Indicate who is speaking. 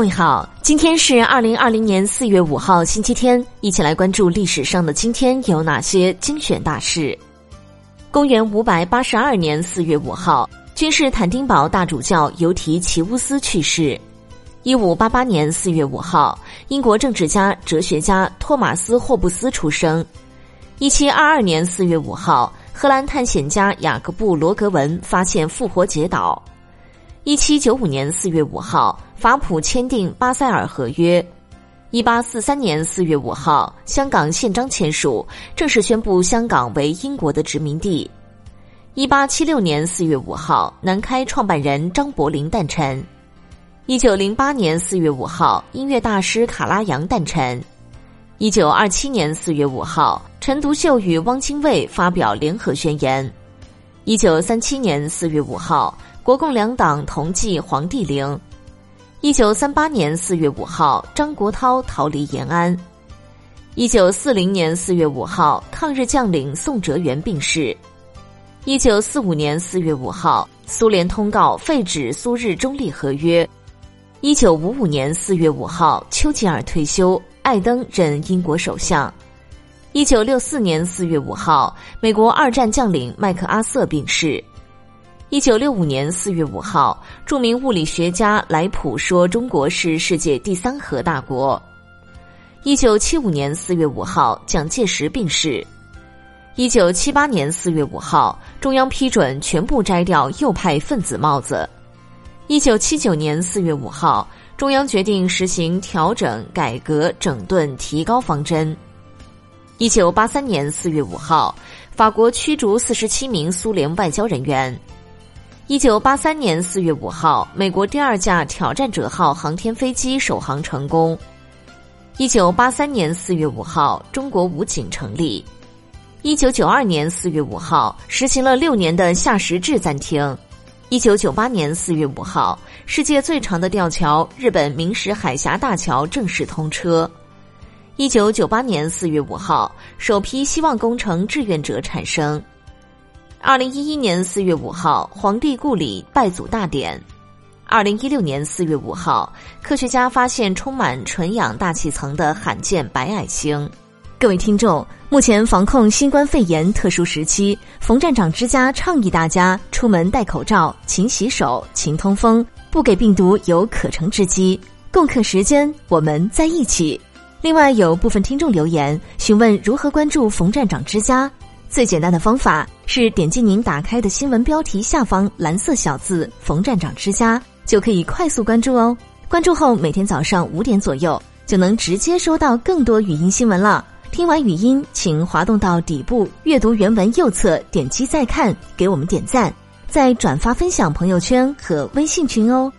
Speaker 1: 各位好，今天是二零二零年四月五号，星期天，一起来关注历史上的今天有哪些精选大事。公元五百八十二年四月五号，君士坦丁堡大主教尤提奇乌斯去世。一五八八年四月五号，英国政治家、哲学家托马斯·霍布斯出生。一七二二年四月五号，荷兰探险家雅各布·罗格文发现复活节岛。一七九五年四月五号，法普签订巴塞尔合约。一八四三年四月五号，香港宪章签署，正式宣布香港为英国的殖民地。一八七六年四月五号，南开创办人张伯苓诞辰。一九零八年四月五号，音乐大师卡拉扬诞辰。一九二七年四月五号，陈独秀与汪精卫发表联合宣言。一九三七年四月五号。国共两党同祭黄帝陵。一九三八年四月五号，张国焘逃离延安。一九四零年四月五号，抗日将领宋哲元病逝。一九四五年四月五号，苏联通告废止苏日中立合约。一九五五年四月五号，丘吉尔退休，艾登任英国首相。一九六四年四月五号，美国二战将领麦克阿瑟病逝。一九六五年四月五号，著名物理学家莱普说：“中国是世界第三核大国。”一九七五年四月五号，蒋介石病逝。一九七八年四月五号，中央批准全部摘掉右派分子帽子。一九七九年四月五号，中央决定实行调整、改革、整顿、提高方针。一九八三年四月五号，法国驱逐四十七名苏联外交人员。一九八三年四月五号，美国第二架挑战者号航天飞机首航成功。一九八三年四月五号，中国武警成立。一九九二年四月五号，实行了六年的夏时制暂停。一九九八年四月五号，世界最长的吊桥——日本明石海峡大桥正式通车。一九九八年四月五号，首批希望工程志愿者产生。二零一一年四月五号，皇帝故里拜祖大典。二零一六年四月五号，科学家发现充满纯氧大气层的罕见白矮星。各位听众，目前防控新冠肺炎特殊时期，冯站长之家倡议大家出门戴口罩、勤洗手、勤通风，不给病毒有可乘之机。共克时间，我们在一起。另外，有部分听众留言询问如何关注冯站长之家。最简单的方法是点击您打开的新闻标题下方蓝色小字“冯站长之家”，就可以快速关注哦。关注后，每天早上五点左右就能直接收到更多语音新闻了。听完语音，请滑动到底部阅读原文右侧，点击再看，给我们点赞，再转发分享朋友圈和微信群哦。